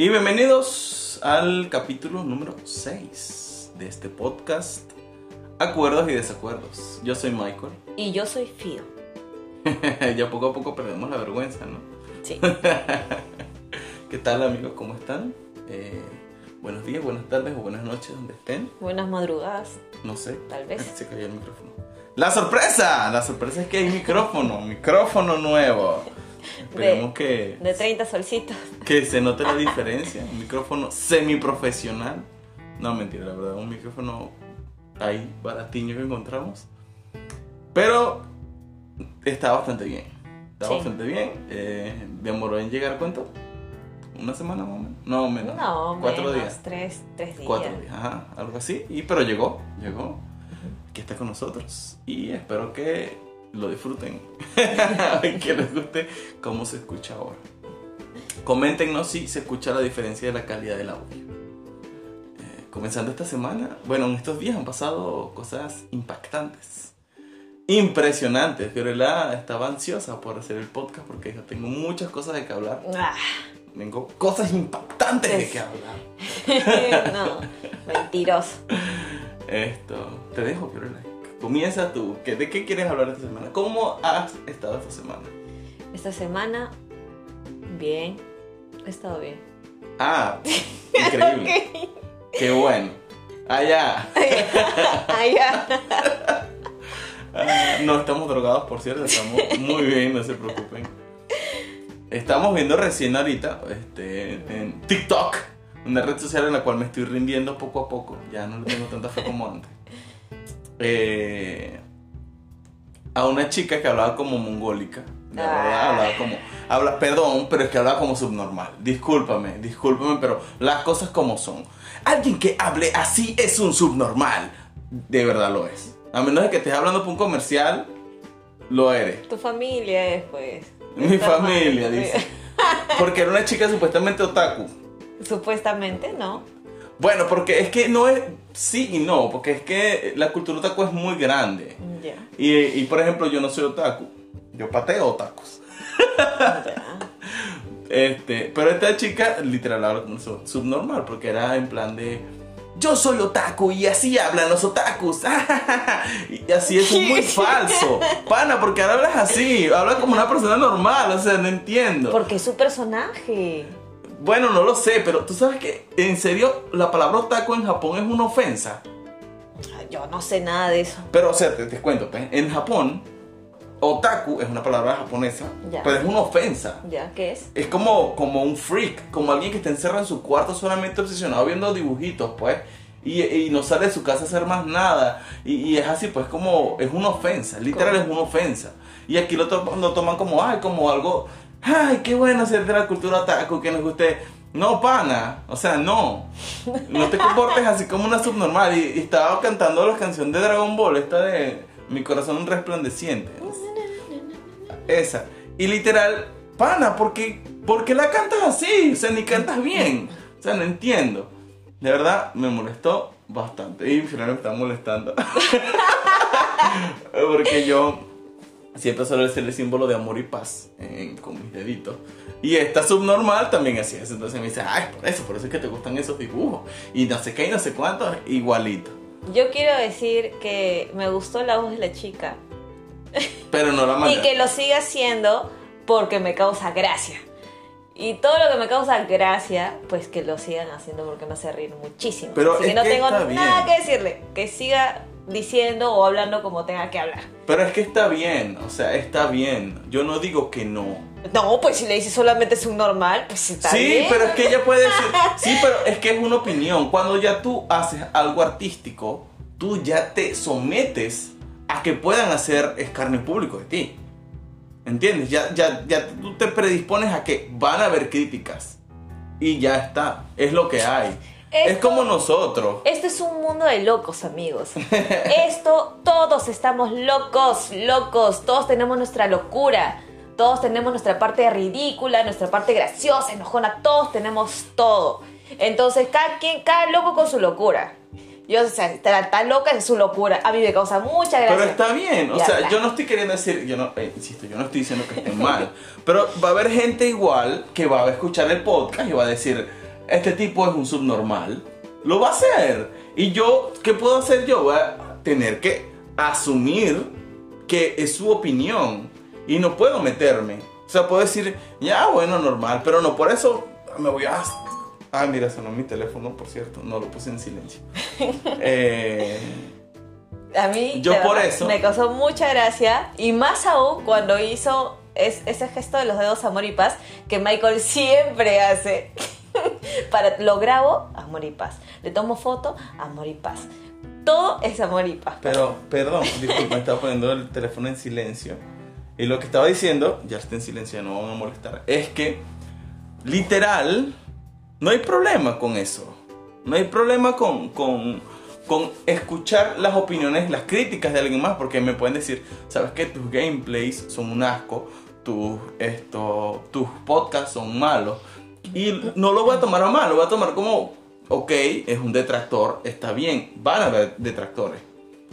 Y bienvenidos al capítulo número 6 de este podcast, Acuerdos y Desacuerdos. Yo soy Michael. Y yo soy Fio. ya poco a poco perdemos la vergüenza, ¿no? Sí. ¿Qué tal amigos? ¿Cómo están? Eh, buenos días, buenas tardes o buenas noches donde estén. Buenas madrugadas. No sé. Tal vez. Se cayó el micrófono. ¡La sorpresa! La sorpresa es que hay micrófono, micrófono nuevo. Esperemos que, De 30 solcitos. que se note la diferencia. Un micrófono semiprofesional. No, mentira, la verdad, un micrófono ahí baratiño que encontramos. Pero está bastante bien. Está Sí. bastante bien. Eh, demoró en llegar, ¿cuánto? ¿Una semana más o menos? No, menos. No, Cuatro menos, días. Tres, tres días. Cuatro días, ajá, algo así. Y pero llegó, llegó. Aquí está con nosotros. Y espero que lo disfruten. que les guste cómo se escucha ahora. Coméntenos si se escucha la diferencia de la calidad del audio. Eh, comenzando esta semana, bueno, en estos días han pasado cosas impactantes. Impresionantes. Fiorella estaba ansiosa por hacer el podcast porque dijo, tengo muchas cosas de que hablar. Ah, Tengo cosas impactantes de Es- que hablar. no, mentiroso. Esto, te dejo, Fiorella. Comienza tú. ¿Qué- ¿De qué quieres hablar esta semana? ¿Cómo has estado esta semana? Esta semana, bien. He estado bien. Ah, increíble. Qué bueno. Allá. Ah, ya. no estamos drogados, por cierto. Estamos muy bien, no se preocupen. Estamos viendo recién ahorita este, en TikTok, una red social en la cual me estoy rindiendo poco a poco. Ya no le tengo tanta fe como antes. Eh, a una chica que hablaba como mongólica. La verdad, Ah. hablaba como. Habla, perdón, pero es que hablaba como subnormal. Discúlpame, discúlpame, pero las cosas como son. Alguien que hable así es un subnormal. De verdad lo es. A menos de que estés hablando por un comercial, lo eres. Tu familia es, pues. Mi mal, familia, dice. Porque era una chica supuestamente otaku. Supuestamente, no. Bueno, porque es que no es. Sí y no, porque es que la cultura otaku es muy grande. Ya. Y, y, por ejemplo, yo no soy otaku. Yo pateo otakus. ya. Este, pero esta chica literal su- subnormal, porque era en plan de. Yo soy otaku y así hablan los otakus. y así es muy falso. Pana, porque ahora hablas así. Hablas como una persona normal, o sea, no entiendo. Porque es su personaje. Bueno, no lo sé, pero tú sabes que en serio la palabra otaku en Japón es una ofensa. Yo no sé nada de eso. Pero, o sea, te, te cuento, pues, en Japón, otaku es una palabra japonesa, Ya. pero es una ofensa. ¿Ya? ¿Qué es? Es como, como un freak, como alguien que está encerrado en su cuarto solamente obsesionado viendo dibujitos, pues. Y, y no sale de su casa a hacer más nada. Y, y es así, pues, como. Es una ofensa. Literal ¿Cómo? es una ofensa. Y aquí lo, to- lo toman como, ay, como algo. Ay, qué bueno ser de la cultura otaku, que nos guste. No, pana. O sea, no. No te comportes así como una subnormal. Y, y estaba cantando la canción de Dragon Ball, esta de Mi corazón resplandeciente. Esa. Y literal, pana, ¿por qué, la cantas así? O sea, ni cantas bien. O sea, no entiendo. De verdad, me molestó bastante. Y finalmente me está molestando. Porque yo siempre suelo ser el símbolo de amor y paz eh, con mis deditos. Y esta subnormal también hacía eso. Entonces me dice, ay, por eso, por eso es que te gustan esos dibujos. Y no sé qué y no sé cuánto, igualito. Yo quiero decir que me gustó la voz de la chica. Pero no la Y mandé. que lo siga haciendo porque me causa gracia. Y todo lo que me causa gracia, pues que lo sigan haciendo porque me hace reír muchísimo. Pero Así es que no que tengo nada bien. que decirle. Que siga diciendo o hablando como tenga que hablar. Pero es que está bien, o sea, está bien. Yo no digo que no. No, pues si le dices solamente es un normal, pues está sí, bien. pero es que ella puede decir. Sí, pero es que es una opinión. Cuando ya tú haces algo artístico, tú ya te sometes a que puedan hacer escarnio público de ti. ¿Entiendes? Ya, ya, ya tú te predispones a que van a haber críticas. Y ya está. Es lo que hay. Es como nosotros. Esto es un mundo de locos, amigos. Esto, todos estamos locos, locos. Todos tenemos nuestra locura. Todos tenemos nuestra parte ridícula, nuestra parte graciosa, enojona. Todos tenemos todo. Entonces, cada quien, cada loco con su locura. Yo, o sea, está, está loca en su locura. A mí me causa mucha gracia. Pero está bien, o Ya sea, está. yo no estoy queriendo decir, yo no, eh, insisto, yo no estoy diciendo que esté mal, pero va a haber gente igual que va a escuchar el podcast y va a decir, este tipo es un subnormal, lo va a hacer. Y yo, ¿qué puedo hacer yo? Voy a tener que asumir que es su opinión y no puedo meterme. O sea, puedo decir, ya, bueno, normal, pero no por eso me voy a... Ah, mira, sonó mi teléfono, por cierto, no lo puse en silencio. Eh, A mí Yo por eso- me causó mucha gracia y más aún cuando hizo es- ese gesto de los dedos amor y paz que Michael siempre hace. Para, lo grabo, amor y paz. Le tomo foto, amor y paz. Todo es amor y paz. pero, perdón, disculpa, estaba poniendo el teléfono en silencio. Y lo que estaba diciendo, ya está en silencio, no van a molestar, es que literal, no hay problema con eso. No hay problema con, con, con escuchar las opiniones, las críticas de alguien más, porque me pueden decir, sabes que tus gameplays son un asco, tus, esto, tus podcasts son malos. Y no lo voy a tomar a mal, lo voy a tomar como, ok, es un detractor, está bien, van a haber detractores.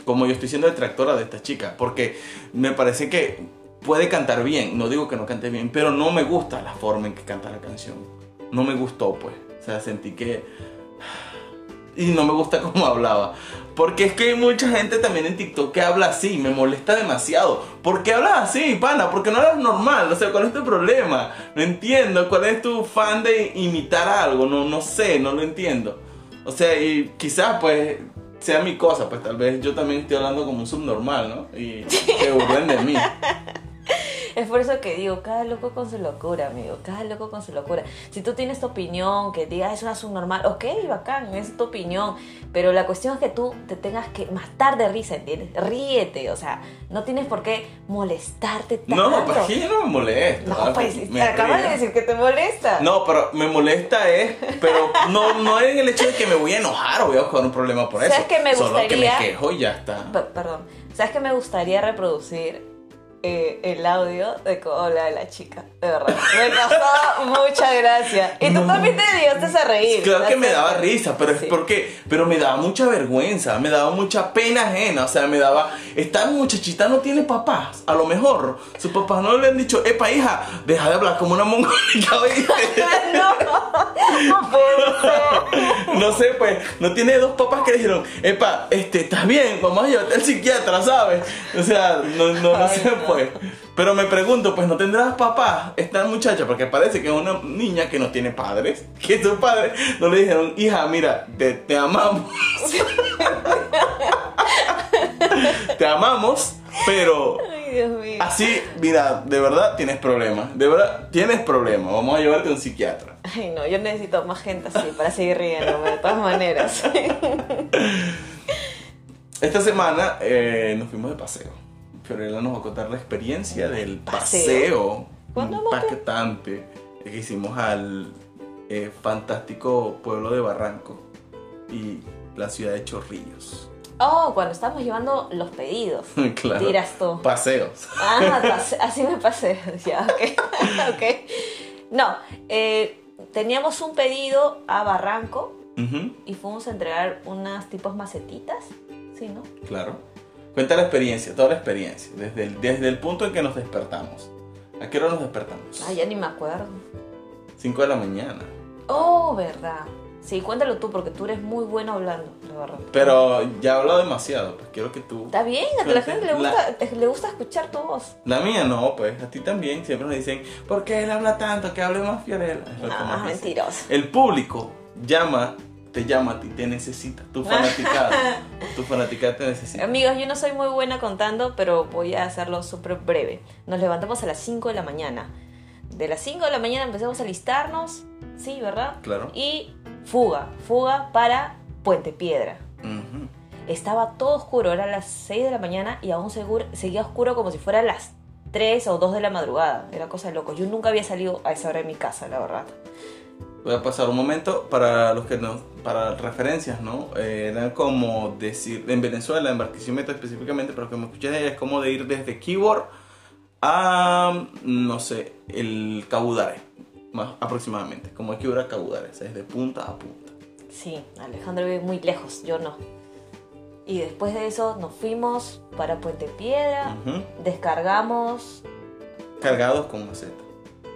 Como yo estoy siendo detractora de esta chica, porque me parece que puede cantar bien, no digo que no cante bien, pero no me gusta la forma en que canta la canción. No me gustó, pues. O sea, sentí que y no me gusta cómo hablaba. Porque es que hay mucha gente también en TikTok que habla así, me molesta demasiado. ¿Por qué hablas así, pana? Porque no eres normal, o sea, ¿cuál es tu problema? No entiendo, ¿cuál es tu fan de imitar algo? No, no sé, no lo entiendo. O sea, y quizás pues sea mi cosa, pues tal vez yo también estoy hablando como un subnormal, ¿no? Y que burlen de mí. Es por eso que digo, cada loco con su locura, amigo, cada loco con su locura. Si tú tienes tu opinión, que digas es una subnormal, ok, bacán, es tu opinión, pero la cuestión es que tú te tengas que matar de risa, ¿entiendes? Ríete, o sea, no tienes por qué molestarte tanto. No, pues que yo no me molesto. No, ¿ah? pues Me acabas de decir que te molesta. No, pero me molesta es, pero no, no es en el hecho de que me voy a enojar o voy a buscar un problema por eso. ¿Sabes qué me Solo que me gustaría? quejo y ya está. P- perdón, ¿sabes que me gustaría reproducir eh, el audio de cómo habla la chica? De verdad, me causó mucha gracia. Y tú No. también te dio a reír. Claro que me daba risa, pero es Sí. porque, pero me daba mucha vergüenza, me daba mucha pena ajena, o sea, me daba, esta muchachita no tiene papás, a lo mejor sus papás no le han dicho, epa hija, deja de hablar como una mongólica, ¿oíste?". no, no puede sé, pues, no tiene dos papás que le dijeron, epa, este, estás bien, vamos a llevarte al psiquiatra, ¿sabes? O sea, no, no, no sé, Pero me pregunto, pues, ¿no tendrás papá esta muchacha? Porque parece que es una niña que no tiene padres, que sus padres no le dijeron, hija, mira, te, te amamos. te amamos, pero Ay, Dios mío. así, mira, de verdad tienes problemas, de verdad tienes problemas, vamos a llevarte a un psiquiatra. Ay, no, yo necesito más gente así para seguir riéndome, de todas maneras. Esta semana eh, nos fuimos de paseo. Fiorella nos va a contar la experiencia del Paseo. paseo ¿Cuándo hemos que- impactante que hicimos al eh, fantástico pueblo de Barranco y la ciudad de Chorrillos. Oh, cuando estamos llevando los pedidos. claro. Dirás tú. Paseos. Ah, pase- así me pasé. Ya, ok. ok. No, eh, teníamos un pedido a Barranco y fuimos a entregar unas tipos macetitas. Sí, ¿no? claro. Cuenta la experiencia, toda la experiencia, desde el, desde el punto en que nos despertamos. ¿A qué hora nos despertamos? Ah, ya ni me acuerdo. 5 de la mañana. Oh, verdad. Sí, cuéntalo tú porque tú eres muy bueno hablando, la verdad. Pero ya he hablado demasiado, pues quiero que tú... Está bien, a la gente le La- gusta, te- le gusta escuchar tu voz. La mía no, pues a ti también. Siempre nos dicen, ¿por qué él habla tanto? Que hable más Fiorella. Es No, dicen. mentiroso. El público llama, te llama a ti, te necesita. Tu fanaticada. tu fanaticada te necesita. Amigos, yo no soy muy buena contando, pero voy a hacerlo súper breve. Nos levantamos a las 5 de la mañana. De las 5 de la mañana empezamos a listarnos, sí, ¿verdad? Claro. Y fuga, fuga para Puente Piedra. Ujú. Estaba todo oscuro, era las 6 de la mañana y aún seguro- seguía oscuro como si fuera las 3 o 2 de la madrugada. Era cosa de loco. Yo nunca había salido a esa hora de mi casa, la verdad. Voy a pasar un momento para los que no, para referencias, ¿no? Eh, era como decir, en Venezuela, en Barquisimeto específicamente, pero que me escuché es como de ir desde Keyboard a, no sé, el Cabudare, más aproximadamente, como de Keyboard a Cabudare, o sea, desde punta a punta. Sí, Alejandro vive muy lejos, yo no. Y después de eso nos fuimos para Puente Piedra, descargamos Cargados con maceta.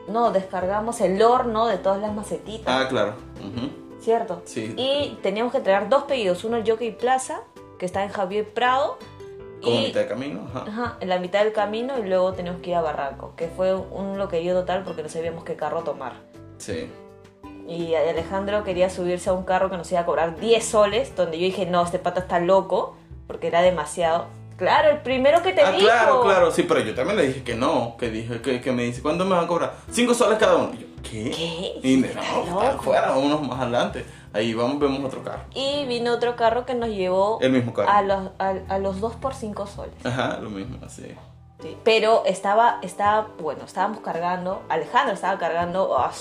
No, descargamos el horno de todas las macetitas, Ah, claro. ¿cierto? Sí. Y teníamos que entregar dos pedidos, uno en Jockey Plaza, que está en Javier Prado, Como y mitad de camino. Ajá. ajá, en la mitad del camino y luego teníamos que ir a Barranco, que fue un loquerío total porque no sabíamos qué carro tomar. Sí. Y Alejandro quería subirse a un carro que nos iba a cobrar 10 soles, donde yo dije, no, este pata está loco, porque era demasiado. Claro, el primero que te Ah, dijo. claro, claro, sí, pero yo también le dije que no, que dije que, que me dice, ¿cuándo me van a cobrar? Cinco soles cada uno. Y yo, ¿qué? ¿Qué? Y me no, afuera, vámonos más adelante. Ahí vamos, vemos otro carro. Y vino otro carro que nos llevó El mismo carro. a los, a, a los 2 por 5 soles. Ajá, lo mismo, así. Sí, Pero estaba, estaba, bueno, estábamos cargando, Alejandro estaba cargando ah,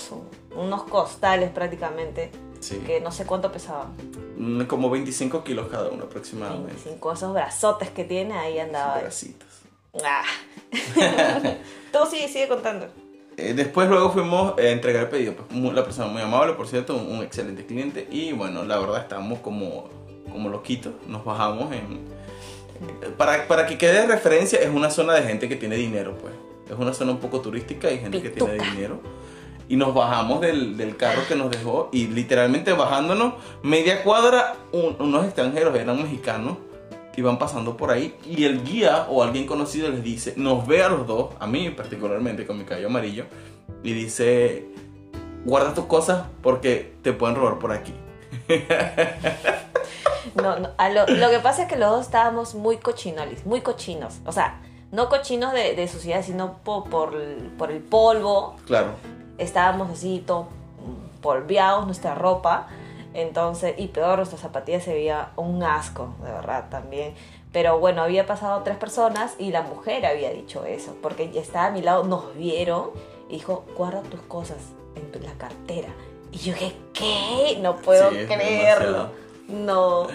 unos costales prácticamente, Sí. que no sé cuánto pesaban. Mm, Como 25 kilos cada uno aproximadamente. 25, esos brazotes que tiene, ahí andaba. Pedacitos. Ah. Tú sigue, sigue contando. Eh, después luego fuimos a entregar el pedido. Pues, la persona muy amable, por cierto, un, excelente cliente. Y bueno, la verdad estábamos como, como loquitos. Nos bajamos en... Para, para que quede de referencia, es una zona de gente que tiene dinero, pues. Es una zona un poco turística y gente que tiene Pituca. dinero. Y nos bajamos del, del carro que nos dejó y literalmente bajándonos media cuadra, un- unos extranjeros, eran mexicanos, iban pasando por ahí y el guía o alguien conocido les dice, nos ve a los dos, a mí particularmente con mi cabello amarillo, y dice, guarda tus cosas porque te pueden robar por aquí. No, no, a lo, lo que pasa es que los dos estábamos muy cochinolis, muy cochinos. O sea, no cochinos de, de suciedad, sino po- por, el- por el polvo. Claro, Estábamos así, todo polveados, nuestra ropa. Entonces, y peor, nuestra zapatilla se veía un asco, de verdad, también. Pero bueno, había pasado tres personas y la mujer había dicho eso, porque ya estaba a mi lado, nos vieron y dijo, guarda tus cosas en tu- la cartera. Y yo dije, ¿qué? No puedo Sí, creerlo. No.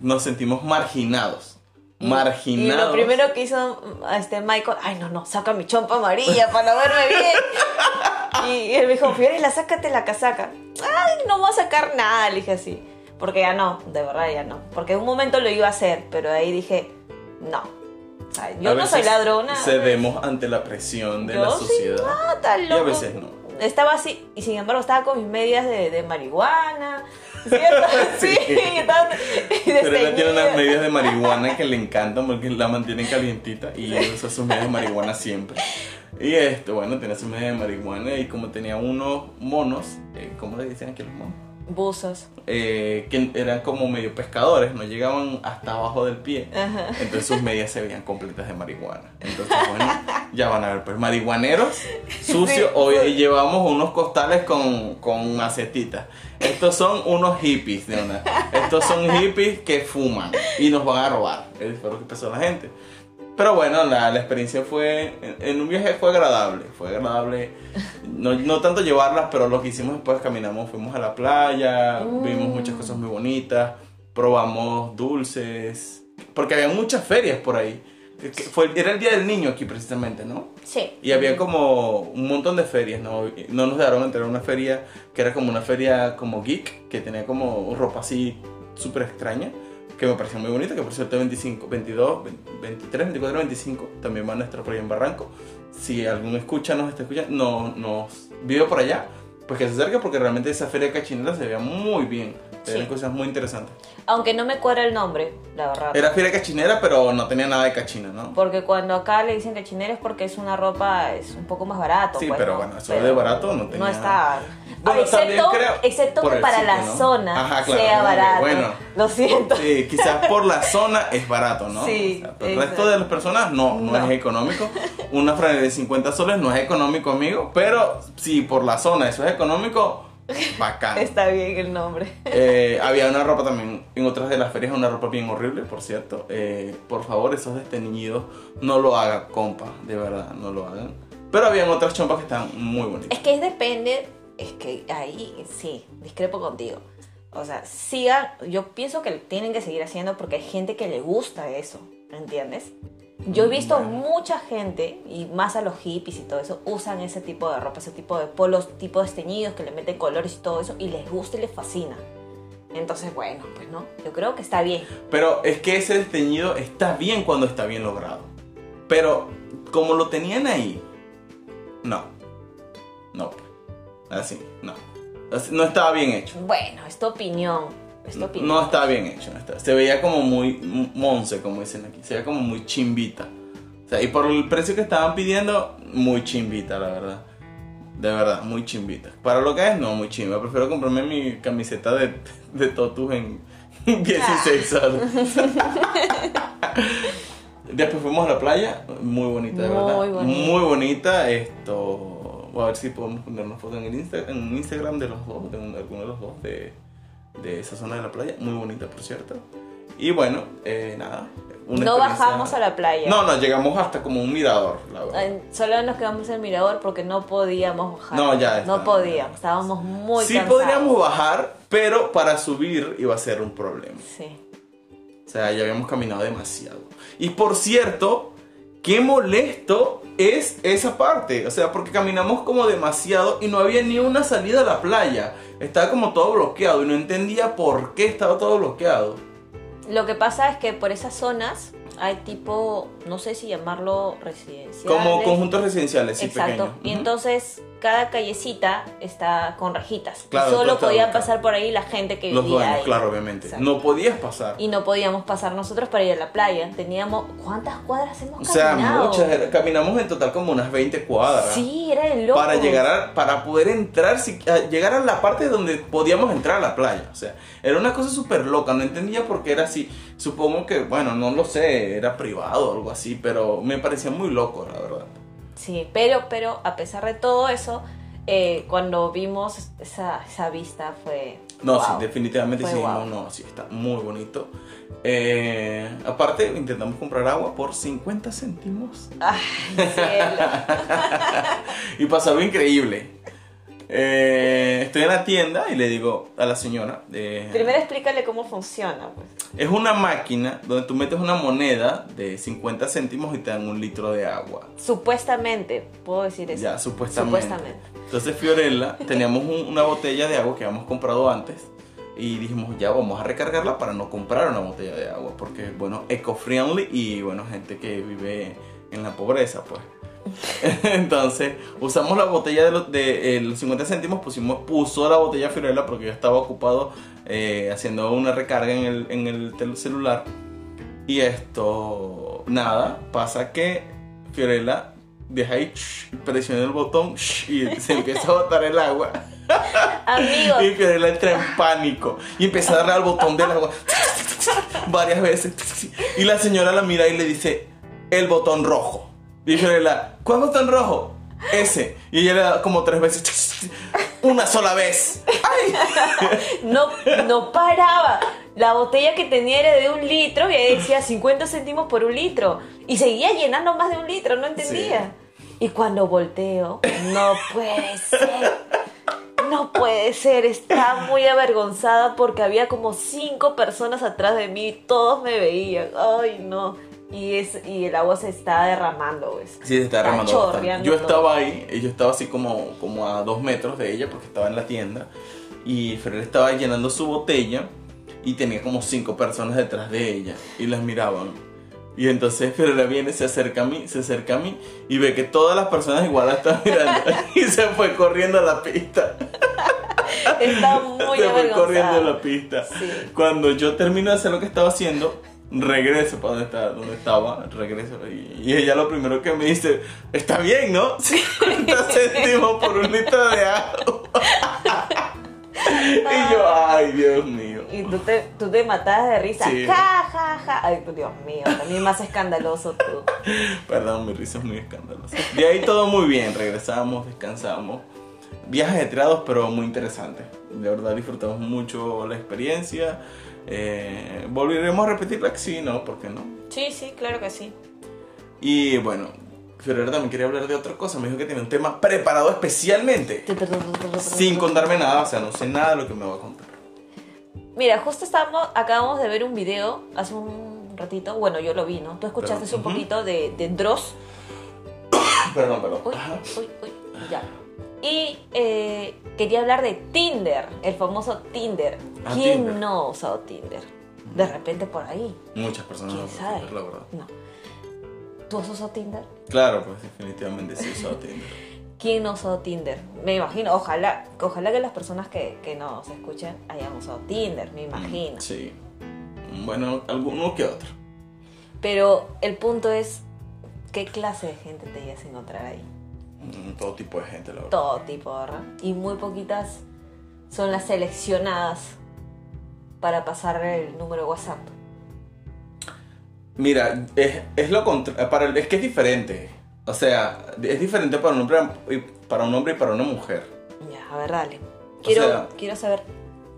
nos sentimos marginados. Marginados. Y lo primero que hizo este Michael, ay no, no, saca mi chompa amarilla para no verme bien. Y él me dijo, Fiorella, sácate la casaca. Ay, no voy a sacar nada, le dije así. Porque ya no, de verdad ya no. Porque en un momento lo iba a hacer, pero ahí dije, no. Yo A no soy ladrona. Cedemos ante la presión de Yo la sociedad. nada, Y a veces no. Estaba así, y sin embargo estaba con mis medias de, de marihuana. Sí. sí, Pero ella tiene unas medias de marihuana que le encantan porque la mantienen calientita y ella usa sus medias de marihuana siempre. Y esto, bueno, tenía sus medias de marihuana y como tenía unos monos, eh, ¿cómo le dicen aquí los monos? Buzos. Eh, que eran como medio pescadores, no llegaban hasta abajo del pie. Ajá. Entonces sus medias se veían completas de marihuana. Entonces, bueno, ya van a ver, pues marihuaneros sucios. Sí. Hoy llevamos unos costales con, con macetitas. Estos son unos hippies, de una. Estos son hippies que fuman y nos van a robar. Es fue lo que pensó la gente. Pero bueno, la, la experiencia fue, en, en un viaje fue agradable, fue agradable, no, no tanto llevarlas, pero lo que hicimos después, caminamos, fuimos a la playa, vimos muchas cosas muy bonitas, probamos dulces, porque había muchas ferias por ahí. Que- Fue, era el Día del Niño aquí precisamente, ¿no? Sí. Y había como un montón de ferias, ¿no? No nos dejaron entrar a una feria que era como una feria como geek, que tenía como ropa así súper extraña, que me pareció muy bonita, que por cierto 25, 22, 23, 24, 25 también van a estar por ahí en Barranco. Si algún escucha nos está escuchando, no, nos vive por allá, pues que se acerque porque realmente esa feria cachinera se veía muy bien, tenían Sí. cosas muy interesantes. Aunque no me cuadra el nombre, la verdad. Era feria cachinera, pero no tenía nada de cachina, ¿no? Porque cuando acá le dicen cachinera es porque es una ropa, es un poco más barato. Sí, pues, pero ¿no? bueno, eso de barato no tenía- No está. Bueno, excepto, creo excepto que para sitio, la ¿no? zona Ajá, claro, sea barato. bueno. Lo siento. Sí, quizás por la zona es barato, ¿no? Sí, O sea, pero el resto de las personas no, no, No. es económico. Una franela de 50 soles no es económico, amigo. Pero si por la zona eso es económico, bacán. Está bien el nombre. Eh, había una ropa también, en otras de las ferias, una ropa bien horrible, por cierto. Eh, por favor, esos desteñidos, no lo hagan, compa, de verdad, no lo hagan. Pero habían otras chompas que estaban muy bonitas. Es que depende, es que ahí sí, discrepo contigo. O sea, sigan, yo pienso que tienen que seguir haciendo porque hay gente que le gusta eso, ¿entiendes? Yo he visto Bueno. mucha gente, y más a los hippies y todo eso, usan ese tipo de ropa, ese tipo de polos, tipo desteñidos que le meten colores y todo eso, y les gusta y les fascina. Entonces, bueno, pues no, yo creo que está bien. Pero es que ese desteñido está bien cuando está bien logrado. Pero como lo tenían ahí, no. no, así, no. Así, no estaba bien hecho. Bueno, es tu opinión. Es tu opinión. No estaba bien hecho. no estaba- Se veía como muy monce, como dicen aquí. Se veía como muy chimbita. O sea, y por el precio que estaban pidiendo, muy chimbita, la verdad. De verdad, muy chimbita. Para lo que es, no, muy chimba. Prefiero comprarme mi camiseta de, de Totus en 16 soles. Después fuimos a la playa, muy bonita, de Muy verdad. bonita. Muy bonita. Esto, a ver si podemos poner una foto en el Insta- en Instagram de los dos, de un- alguno de los dos, de, de esa zona de la playa. Muy bonita, por cierto. Y bueno, eh, nada. una No bajamos a la playa. No, no, llegamos hasta como un mirador, la verdad. Solo nos quedamos en el mirador porque no podíamos bajar. No, ya No está. podíamos, estábamos muy sí cansados. podríamos bajar, pero para subir iba a ser un problema. Sí. O sea, ya habíamos caminado demasiado. Y por cierto, qué molesto es esa parte. O sea, porque caminamos como demasiado y no había ni una salida a la playa. Estaba como todo bloqueado y no entendía por qué estaba todo bloqueado. Lo que pasa es que por esas zonas hay tipo, no sé si llamarlo residencial. Como conjuntos residenciales, sí, Exacto. pequeños. Y entonces cada callecita está con rejitas. Y Claro, todo solo ubicado. pasar por ahí la gente que Los vivía dueños, ahí. claro, obviamente. Exacto. No podías pasar. Y no podíamos pasar nosotros para ir a la playa. Teníamos. ¿Cuántas cuadras hemos O sea, caminado? muchas. Caminamos en total como unas 20 cuadras. Sí, era el loco. para llegar a, para poder entrar si- a llegar a la parte donde podíamos entrar a la playa o sea era una cosa súper loca no entendía por qué era así supongo que bueno no lo sé era privado o algo así pero me parecía muy loco la verdad Sí, pero, pero a pesar de todo eso, eh, cuando vimos esa, esa vista fue. no sí definitivamente Fue sí no no sí está muy bonito Eh, aparte intentamos comprar agua por 50 céntimos Ay, cielo. y pasó algo increíble Eh, estoy en la tienda y le digo a la señora eh, Primero explícale cómo funciona, pues. Es una máquina donde tú metes una moneda de 50 céntimos y te dan un litro de agua. Supuestamente, puedo decir eso. Ya, supuestamente. Supuestamente. Entonces Fiorella, teníamos un- una botella de agua que habíamos comprado antes y dijimos, ya vamos a recargarla para no comprar una botella de agua, porque bueno, eco-friendly y bueno, gente que vive en la pobreza, pues. Entonces, usamos la botella de los, de, eh, los 50 céntimos, pusimos, puso la botella Fiorella porque yo estaba ocupado eh, haciendo una recarga en el, en el celular. Y esto, nada, pasa que Fiorella deja ahí, shh, presiona el botón shh, y se empieza a botar el agua. Amigos, Y Fiorella entra en pánico y empieza a darle al botón del agua varias veces. Y la señora la mira y le dice, el botón rojo. Y Fiorella, ¿cuál botón rojo? Ese. Y ella le da como tres veces. Una sola vez. ¡Ay! no, no paraba. La botella que tenía era de un litro y ahí decía 50 céntimos por un litro. Y seguía llenando más de un litro, no entendía. Y cuando volteo, no puede ser. No puede ser, estaba muy avergonzada porque había como cinco personas atrás de mí todos me veían. Ay, no. Y, es, y el agua se está derramando, pues. Sí, se está derramando chorreando Yo todo. estaba ahí, yo estaba así como, como a dos metros de ella porque estaba en la tienda. Y Ferrer estaba llenando su botella y tenía como cinco personas detrás de ella y las miraban. Y entonces Ferrer viene, se acerca a mí, se acerca a mí y ve que todas las personas igual la están mirando y se fue corriendo a la pista. Estaba muy se fue corriendo a la pista. Sí. Cuando yo termino de hacer lo que estaba haciendo, regreso para donde estaba, donde estaba regreso. Y, y ella lo primero que me dice, está bien, ¿no? 50 céntimos por un litro de agua. y yo, ay, Dios mío. Y tú te, tú te matabas de risa. Sí. Ja, ja, ja. Ay, Dios mío, también más escandaloso tú. Perdón, mi risa es muy escandalosa. De ahí todo muy bien, regresamos, descansamos. Viajes ajetreados, pero muy interesantes. De verdad disfrutamos mucho la experiencia. Eh, ¿Volveremos a repetirla? Sí, no, ¿por qué no? Sí, sí, claro que sí. Y bueno, Fiorella también quería hablar de otra cosa. Me dijo que tenía un tema preparado especialmente. Sin contarme nada, o sea, no sé nada de lo que me va a contar. Mira, justo estábamos, acabamos de ver un video hace un ratito. Bueno, yo lo vi, ¿no? Tú escuchaste Pero, un ujú. poquito de, de Dross. Perdón, perdón. Uy, uy, uy, ya. Y eh, quería hablar de Tinder, el famoso Tinder. Ah, ¿Quién Tinder. no ha usado Tinder? De repente por ahí. Muchas personas ¿Quién lo sabe? prefieren, la verdad. No. ¿Tú has usado Tinder? Claro, pues definitivamente sí he usado Tinder. ¿Quién no ha usado Tinder? Me imagino, ojalá, ojalá que las personas que, que nos escuchen hayan usado Tinder, me imagino. Sí. Bueno, alguno que otro. Pero el punto es, ¿qué clase de gente te ibas a encontrar ahí? Mm, Todo tipo de gente, la verdad. Todo tipo, ¿verdad? Y muy poquitas son las seleccionadas para pasar el número de WhatsApp. Mira, es, es lo contra- para el- es que es diferente. O sea, es diferente para un hombre y para un hombre y para una mujer. Ya, a ver, dale. Quiero, sea- quiero saber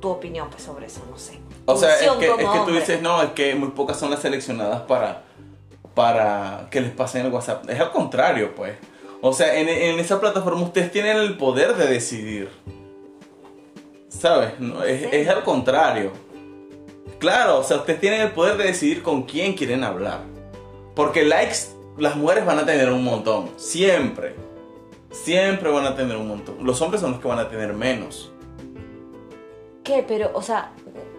tu opinión pues, sobre eso, no sé. O sea, es que, es que tú dices, no, es que muy pocas son las seleccionadas para, para que les pasen el WhatsApp. Es al contrario, pues. O sea, en, en esa plataforma ustedes tienen el poder de decidir. ¿Sabes? No, es, Sí. es al contrario. Claro, o sea, ustedes tienen el poder de decidir con quién quieren hablar. Porque likes, las mujeres van a tener un montón. Siempre. Siempre van a tener un montón. Los hombres son los que van a tener menos. ¿Qué? Pero, o sea,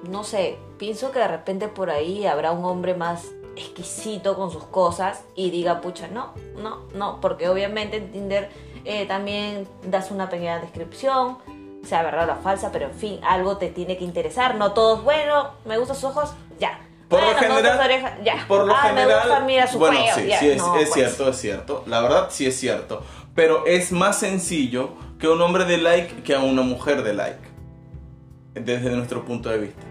no sé, pienso que de repente por ahí habrá un hombre más exquisito con sus cosas y diga, pucha, no, no, no, porque obviamente en Tinder eh, también das una pequeña descripción, sea verdad o falsa, pero en fin, algo te tiene que interesar, no todos, bueno, me gustan sus ojos, ya. Por Bueno, lo general, orejas, ya. por lo Ah, general, me gusta, mira su bueno, cuello, sí, ya. sí es, No, es pues. cierto, es cierto. La verdad sí es cierto, pero es más sencillo que un hombre de like que a una mujer de like, desde nuestro punto de vista.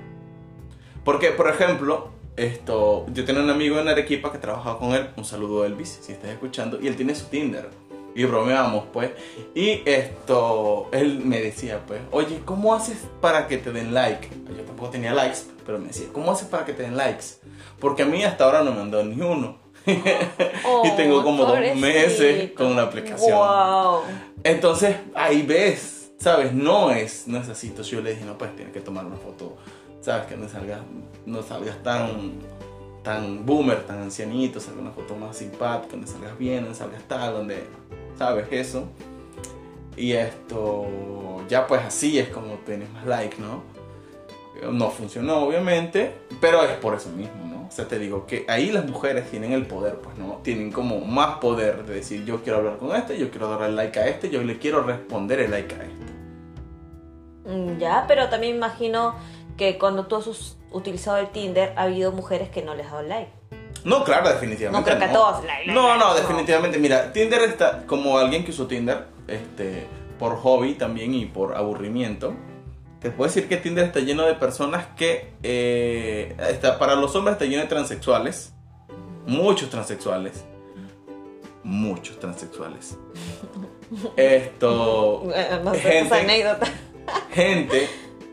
Porque, por ejemplo, esto, yo tenía un amigo en Arequipa que trabajaba con él, un saludo Elvis, si estás escuchando, y él tiene su Tinder. Y bromeamos, pues. Y esto, él me decía, pues, oye, ¿cómo haces para que te den like? Yo tampoco tenía likes, pero me decía, ¿cómo haces para que te den likes? Porque a mí hasta ahora no me han dado ni uno. y tengo como dos meses con la aplicación. Wow. Entonces, ahí ves, ¿sabes? No es, no es así. Entonces yo le dije, no, pues tienes que tomar una foto, ¿sabes? Que no salgas, no salgas tan, tan boomer, tan ancianito, salga una foto más simpática, donde salgas bien, donde salgas tal, donde, ¿sabes? Eso. Y esto, ya pues así es como tienes más like, ¿no? No funcionó, obviamente, pero es por eso mismo, ¿no? O sea, te digo que ahí las mujeres tienen el poder, pues, ¿no? Tienen como más poder de decir, yo quiero hablar con este, yo quiero darle like a este, yo le quiero responder el like a este. Mm, Ya, pero también imagino que cuando tú has utilizado el Tinder ha habido mujeres que no les han dado like. No, claro, definitivamente. No creo que a todos, like, like, No, no, no. definitivamente. Mira, Tinder está como alguien que usó Tinder, este, por hobby también y por aburrimiento. Te puedo decir que Tinder está lleno de personas que, eh, está, para los hombres está lleno de transexuales, muchos transexuales, muchos transexuales. Esto, No Gente- anécdota. gente.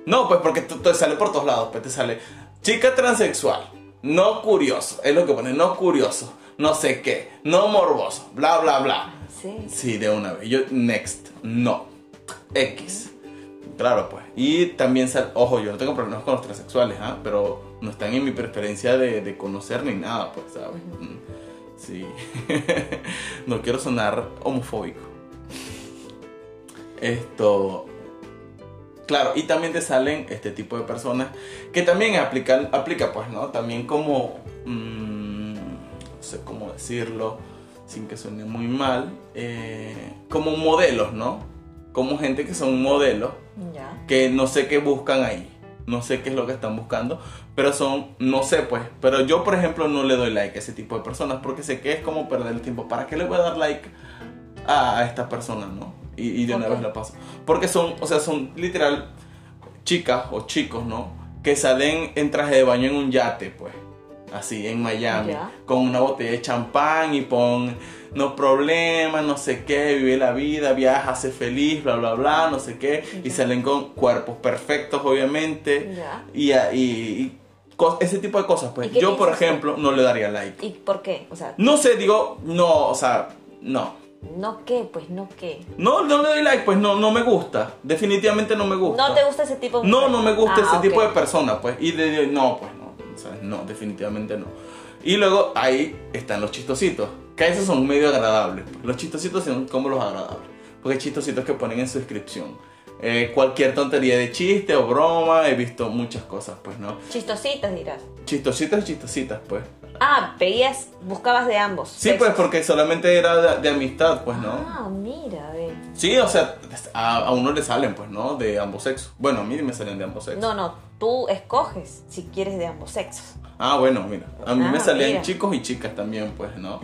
No, pues porque te sale por todos lados, pues te sale chica transexual, no curioso, es lo que pone, no curioso, no sé qué, no morboso, bla, bla, bla. Sí. Sí, de una vez. Yo, next, no, X. Claro, pues. Y también, sal- ojo, yo no tengo problemas con los transexuales, ¿ah? Pero no están en mi preferencia de, de conocer ni nada, pues, ¿sabes? Mm, Sí. no quiero sonar homofóbico. Esto. Claro, y también te salen este tipo de personas que también aplican, aplica pues, ¿no? También como, mm, no sé cómo decirlo, sin que suene muy mal, eh, como modelos, ¿no? Como gente que son modelos, que no sé qué buscan ahí, no sé qué es lo que están buscando, pero son, no sé pues, pero yo por ejemplo no le doy like a ese tipo de personas porque sé que es como perder el tiempo, ¿para qué le voy a dar like a, a esta persona, no? Y, y de una vez la paso. Porque son, o sea, son literal chicas o chicos, ¿no? Que salen en traje de baño en un yate, pues. Así, en Miami. Con una botella de champán y pon, no problema, no sé qué, vive la vida, viaja, hace feliz, bla, bla, bla, no sé qué. Y salen con cuerpos perfectos, obviamente. Ya. Y, y- y ese tipo de cosas, pues. ¿Y qué Yo, por ejemplo, no le daría like. ¿Y por qué? O sea, No sé, digo, no, o sea, no. No qué, pues no qué. No, no le doy like, pues no, no me gusta. Definitivamente no me gusta. ¿No te gusta ese tipo de No, no me gusta Ah, ese tipo de persona, pues. Y de, de- no, pues no. ¿sabes? No, definitivamente no. Y luego ahí están los chistositos. Que esos son medio agradables. pues. Los chistositos son como los agradables. Porque hay chistositos que ponen en su descripción. Eh, cualquier tontería de chiste o broma, he visto muchas cosas, pues, ¿no? Chistositas dirás. Chistositas chistositas, pues. Ah, veías, buscabas de ambos. Sí, pues porque solamente era de, de amistad, pues, ¿no? Ah, mira, ve. Sí, o sea, a, a uno le salen, pues, ¿no? De ambos sexos. Bueno, a mí me salen de ambos sexos. No, no, tú escoges si quieres de ambos sexos. Ah, bueno, mira. A mí Ah, me salían mira. chicos y chicas también, pues, ¿no?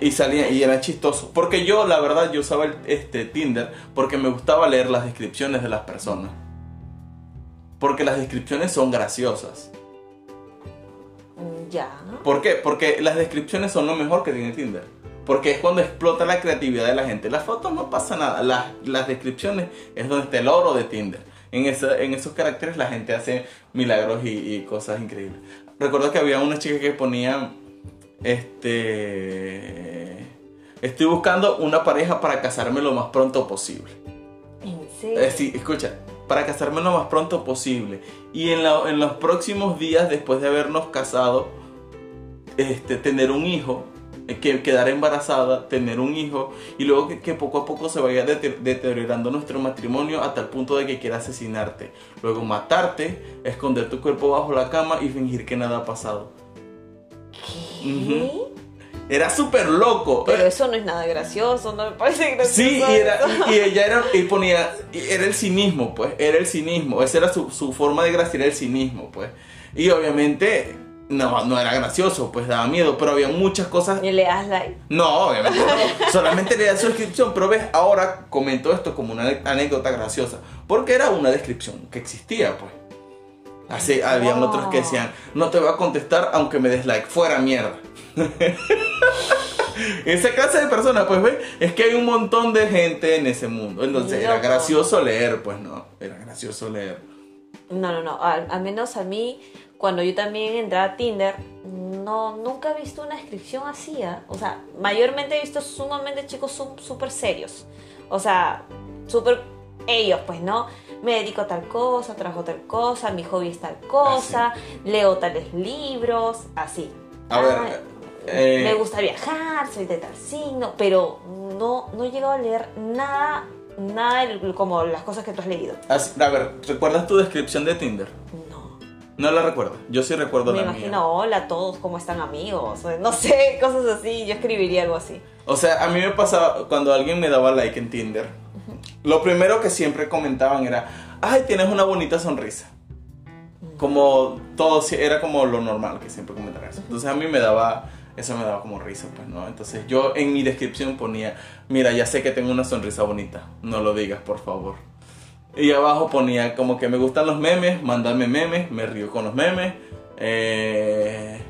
Y salían, y era chistoso. Porque yo, la verdad, yo usaba el, este Tinder porque me gustaba leer las descripciones de las personas. Porque las descripciones son graciosas. Mm, Ya. ¿Por qué? Porque las descripciones son lo mejor que tiene Tinder. Porque es cuando explota la creatividad de la gente. Las fotos no pasa nada. Las, las descripciones es donde está el oro de Tinder. En, esa- en esos caracteres la gente hace milagros y, y cosas increíbles. Recuerdo que había una chica que ponía, este, estoy buscando una pareja para casarme lo más pronto posible. ¿En serio? Eh, sí, escucha, para casarme lo más pronto posible. Y en, la- en los próximos días, después de habernos casado, este, tener un hijo, eh, que quedar embarazada, tener un hijo, y luego que, que poco a poco se vaya dete- deteriorando nuestro matrimonio hasta el punto de que quiera asesinarte. Luego matarte, esconder tu cuerpo bajo la cama y fingir que nada ha pasado. ¿Qué? Era súper loco. Pero eso no es nada gracioso, no me parece gracioso. Sí, y, era, y, y ella era, y ponía, era el cinismo, pues, era el cinismo, esa era su, su forma de gracia, era el cinismo, pues. Y obviamente, no, no era gracioso, pues daba miedo, pero había muchas cosas. Y le das like. No, obviamente no, solamente le da su descripción, pero ves, ahora comento esto como una anécdota graciosa, porque era una descripción que existía, pues. Así, habían otros que decían, no te voy a contestar aunque me des like, fuera mierda. Esa clase de personas, pues ve, es que hay un montón de gente en ese mundo. Entonces era gracioso leer, pues no, era gracioso leer. No, no, no. Al, al menos a mí, cuando yo también entraba a Tinder, no, nunca he visto una descripción así. ¿ah? O sea, mayormente he visto sumamente chicos súper serios. O sea, súper ellos, pues, ¿no? Me dedico a tal cosa, trabajo tal cosa, mi hobby es tal cosa, leo tales libros, así. A Ah, ver, eh, me gusta viajar, soy de tal signo, pero no, no he llegado a leer nada, nada como las cosas que tú has leído. así- a ver, ¿recuerdas tu descripción de Tinder? No. No la recuerdo, yo sí recuerdo Me la imagino, mía. hola a todos, ¿cómo están amigos? No sé, cosas así, yo escribiría algo así. O sea, a mí me pasaba cuando alguien me daba like en Tinder, lo primero que siempre comentaban era, ay, tienes una bonita sonrisa. Como todo, era como lo normal que siempre comentaban eso. Entonces a mí me daba, eso me daba como risa, pues, ¿no? Entonces yo en mi descripción ponía, mira, ya sé que tengo una sonrisa bonita, no lo digas, por favor. Y abajo ponía como que me gustan los memes, mándame memes, me río con los memes. Eh,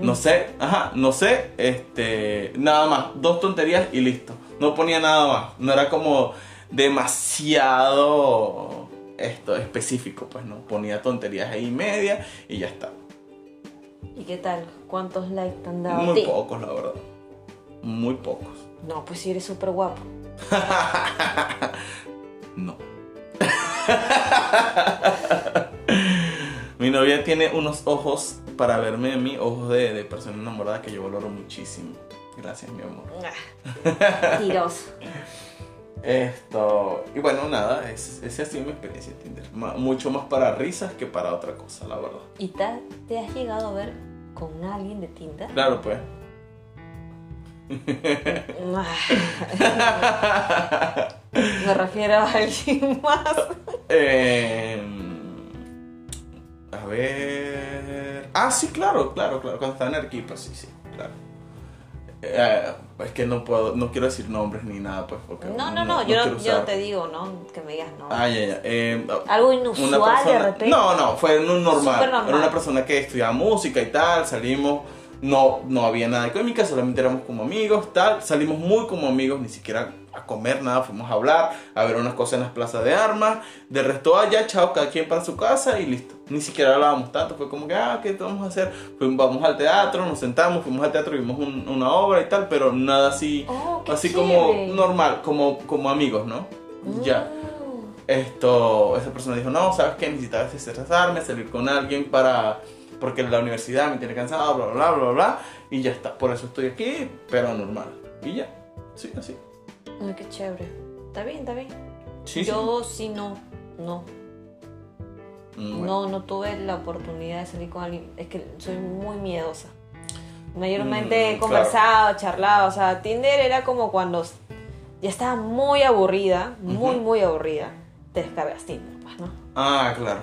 no sé, ajá, no sé, este, nada más, dos tonterías y listo. No ponía nada más, no era como demasiado esto específico, pues no, ponía tonterías ahí media y ya está. ¿Y qué tal? ¿Cuántos likes te han dado a Muy ti? pocos, la verdad. Muy pocos. No, pues si eres súper guapo. No. Mi novia tiene unos ojos para verme a mí, ojos de, de persona enamorada que yo valoro muchísimo. Gracias, mi amor. Ah, Tiroso. Esto, y bueno, nada, es, esa ha sido mi experiencia en Tinder. Ma- mucho más para risas que para otra cosa, la verdad. ¿Y te, te has llegado a ver con alguien de Tinder? Claro, pues. Me refiero a alguien más. Eh, a ver. Ah, sí, claro, claro, claro. Cuando estaba en Arequipa, sí, sí, claro. Eh, es que no puedo, no quiero decir nombres ni nada, pues. Porque No, no, no, no, yo no te digo, ¿no? Que me digas no. Ah, ya, ya. Eh, Algo inusual de repente. No, no, fue normal. Normal. Era una persona que estudiaba música y tal, salimos, no, no había nada de química, solamente éramos como amigos, tal, salimos muy como amigos, ni siquiera a comer nada, fuimos a hablar, a ver unas cosas en las plazas de armas, de resto allá, chao, cada quien para su casa y listo. Ni siquiera hablábamos tanto, fue como que, ah, ¿qué vamos a hacer? Fuimos, vamos al teatro, nos sentamos, fuimos al teatro, vimos un- una obra y tal, pero nada así, Oh, así como normal, como, como amigos, ¿no? Ya. Mm. Esto, esa persona dijo, no, ¿sabes qué? Necesitaba desestresarme, salir con alguien para... Porque la universidad me tiene cansado, bla, bla, bla, bla, bla. Y ya está, por eso estoy aquí, pero normal. Y ya, sí, así. Ay, qué chévere. Está bien, está bien. Sí, Yo sí no, no. Mm. No, no tuve la oportunidad de salir con alguien. Es que soy muy miedosa. Mayormente Mm, he conversado, charlado. O sea, Tinder era como cuando ya estaba muy aburrida, muy, muy aburrida. Te descargas Tinder, pues, ¿no? Ah, claro.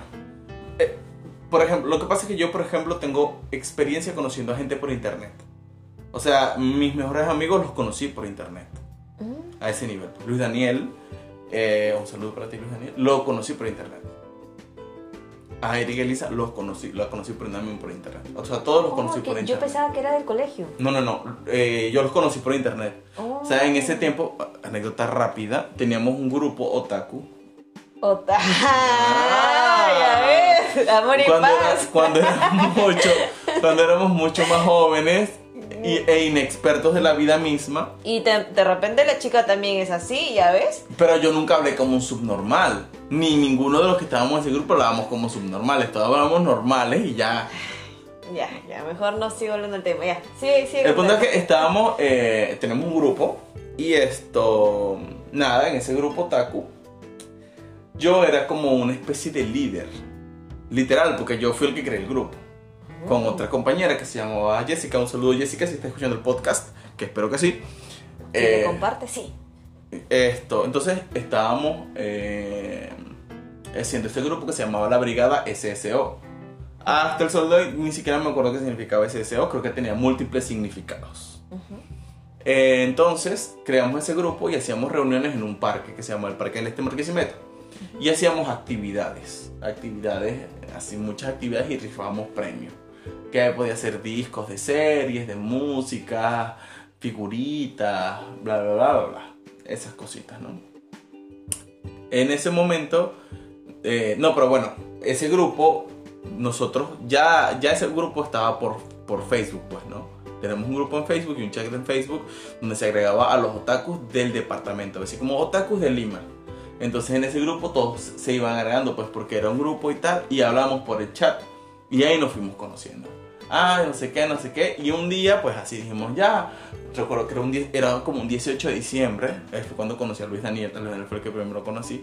Por ejemplo, lo que pasa es que yo, por ejemplo, tengo experiencia conociendo a gente por internet. O sea, mis mejores amigos los conocí por internet. A ese nivel. Luis Daniel, eh, un saludo para ti, Luis Daniel. Lo conocí por internet. A Erika Elisa los conocí, la conocí por, por internet. O sea, todos los Oh, conocí por yo internet. pensaba que era del colegio. No, no, no. eh, yo los conocí por internet. Oh. O sea, en ese tiempo, anécdota rápida, teníamos un grupo otaku. Ota. Amor y cuando, era- paz. cuando éramos mucho, cuando éramos mucho más jóvenes y- e inexpertos de la vida misma, Y de, de repente la chica también es así, ¿ya ves? pero yo nunca hablé como un subnormal. Ni ninguno de los que estábamos en ese grupo hablábamos como subnormales, todos hablábamos normales y ya. Ya, ya, mejor no sigo hablando del tema. Ya, sigue, sigue. El punto es que estábamos, eh, tenemos un grupo y esto, nada, en ese grupo Taku, yo era como una especie de líder, literal, porque yo fui el que creé el grupo, con otra compañera que se llamaba Jessica, un saludo Jessica si está escuchando el podcast, que espero que sí. Si Eh, comparte, sí. esto, entonces estábamos eh, haciendo este grupo que se llamaba la Brigada SSO. Hasta el sol de hoy ni siquiera me acuerdo qué significaba SSO, creo que tenía múltiples significados. Ujú. Eh, entonces creamos ese grupo y hacíamos reuniones en un parque que se llama el Parque del Este Marquesimeto. Y hacíamos actividades, actividades, así muchas actividades y rifábamos premios. Que podía ser discos de series, de música, figuritas, bla, bla, bla, bla, bla. Esas cositas, ¿no? En ese momento, eh, no, pero bueno, ese grupo, nosotros, ya, ya ese grupo estaba por, por Facebook, pues, ¿no? Tenemos un grupo en Facebook y un chat en Facebook donde se agregaba a los otakus del departamento, así como otakus de Lima. Entonces en ese grupo todos se iban agregando, pues porque era un grupo y tal, y hablamos por el chat. Y ahí nos fuimos conociendo. Ah, no sé qué, no sé qué. Y un día, pues así dijimos, ya. Recuerdo que era, un, era como un 18 de diciembre. eh, Fue cuando conocí a Luis Daniel. Luis Daniel fue el que primero conocí.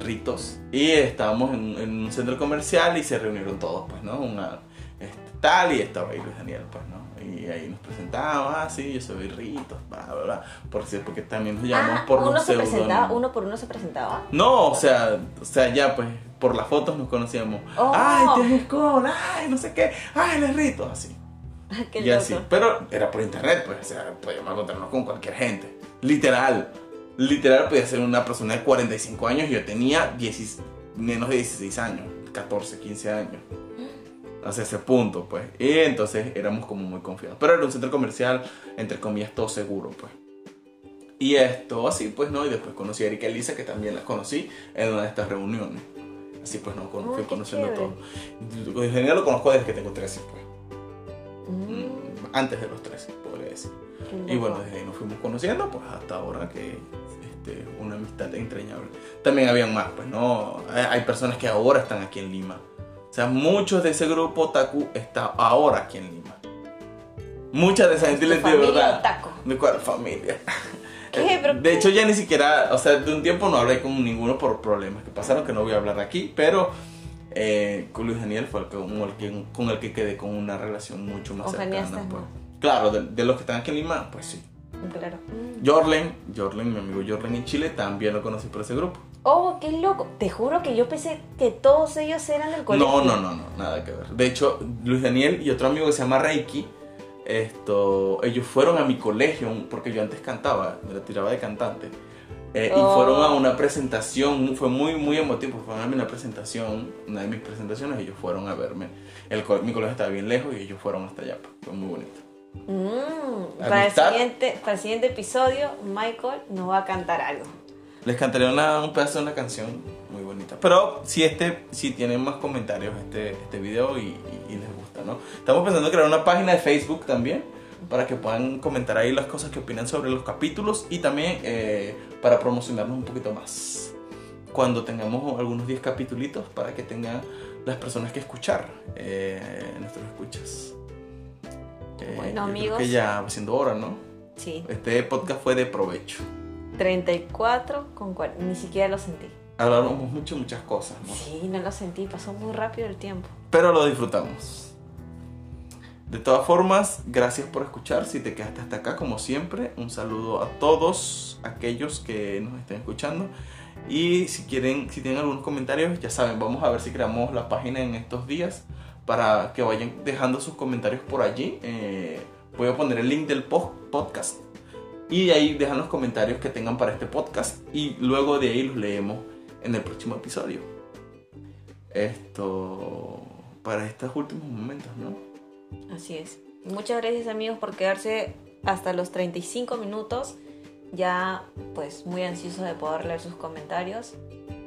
Ritos. Y estábamos en, en un centro comercial y se reunieron todos, pues, ¿no? Una, este, tal y estaba ahí Luis Daniel, pues, ¿no? Y ahí nos presentamos, ah, sí, yo soy Ritos, bla, bla, bla. Porque, porque también nos llamamos Ah, por uno se presentaba, uno por uno se presentaba. No, o sea, o sea, ya pues por las fotos nos conocíamos. Oh. Ay, tienes con, ay, no sé qué, ay, él es Rito, así. Qué y loco. así. Pero era por internet, pues, o sea, podíamos encontrarnos con cualquier gente. Literal. Literal podía ser una persona de 45 años y yo tenía 10 menos de 16 años, 14, 15 años. Hacia ese punto, pues. Y entonces éramos como muy confiados. Pero era un centro comercial, entre comillas, todo seguro, pues. Y esto, así pues, ¿no? Y después conocí a Erika Elisa, que también la conocí en una de estas reuniones. Así pues, ¿no? Con- Ay, fui conociendo chévere. todo. En general lo conozco desde que tengo 13, pues. Mm, Antes de los 13, podría decir. Y bueno, desde ahí nos fuimos conociendo, pues hasta ahora que este, una amistad entrañable. También habían más, pues, ¿no? Hay personas que ahora están aquí en Lima. O sea, muchos de ese grupo Taku está ahora aquí en Lima. Muchas de esa gente, les de verdad. otaku. ¿De cuál familia? ¿Qué? ¿Pero de qué? hecho, ya ni siquiera, o sea, de un tiempo no hablé con ninguno por problemas que pasaron, que no voy a hablar aquí, pero eh, con Luis Daniel fue el que- con el que, con el que quedé con una relación mucho más cercana. Pues. Claro, de, de los que están aquí en Lima, pues sí. Claro. Jorlen, Jorlen, mi amigo Jorlen en Chile, también lo conocí por ese grupo. Oh, qué loco. Te juro que yo pensé que todos ellos eran del colegio. No, no, no, no, nada que ver. De hecho, Luis Daniel y otro amigo que se llama Reiki, esto, ellos fueron a mi colegio, porque yo antes cantaba, me la tiraba de cantante. eh, Oh. Y fueron a una presentación, fue muy, muy emotivo, fue a una presentación, una de mis presentaciones, ellos fueron a verme. El, mi colegio estaba bien lejos y ellos fueron hasta allá, pues, fue muy bonito. Mm, para, el siguiente, para el siguiente episodio, Michael nos va a cantar algo. Les cantaré una- un pedazo de una canción muy bonita. Pero si este, si tienen más comentarios este, este video y, y- y les gusta, ¿no? Estamos pensando en crear una página de Facebook también para que puedan comentar ahí las cosas que opinan sobre los capítulos y también eh, para promocionarnos un poquito más. Cuando tengamos algunos 10 capítulos para que tengan las personas que escuchar eh, nuestros escuchas. Eh, Bueno, amigos. que ya va siendo hora, ¿no? Sí. Este podcast fue de provecho. 34 con 40. Ni siquiera lo sentí. Hablamos mucho, muchas cosas, ¿no? Sí, no lo sentí. Pasó muy rápido el tiempo. Pero lo disfrutamos. De todas formas, gracias por escuchar. Si te quedaste hasta acá, como siempre, un saludo a todos aquellos que nos estén escuchando. Y si quieren, si tienen algunos comentarios, ya saben, vamos a ver si creamos la página en estos días para que vayan dejando sus comentarios por allí. Eh, voy a poner el link del post podcast y de ahí dejan los comentarios que tengan para este podcast y luego de ahí los leemos en el próximo episodio. Esto para estos últimos momentos, ¿no? Así es. Muchas gracias amigos por quedarse hasta los 35 minutos. Ya pues muy ansioso de poder leer sus comentarios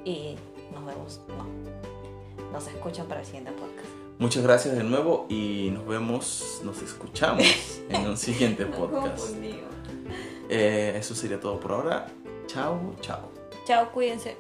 y nos vemos. No, nos escuchan para el siguiente podcast. Muchas gracias de nuevo y nos vemos, nos escuchamos en un siguiente podcast. Eh, eso sería todo por ahora. Chao, chao. Chao, cuídense.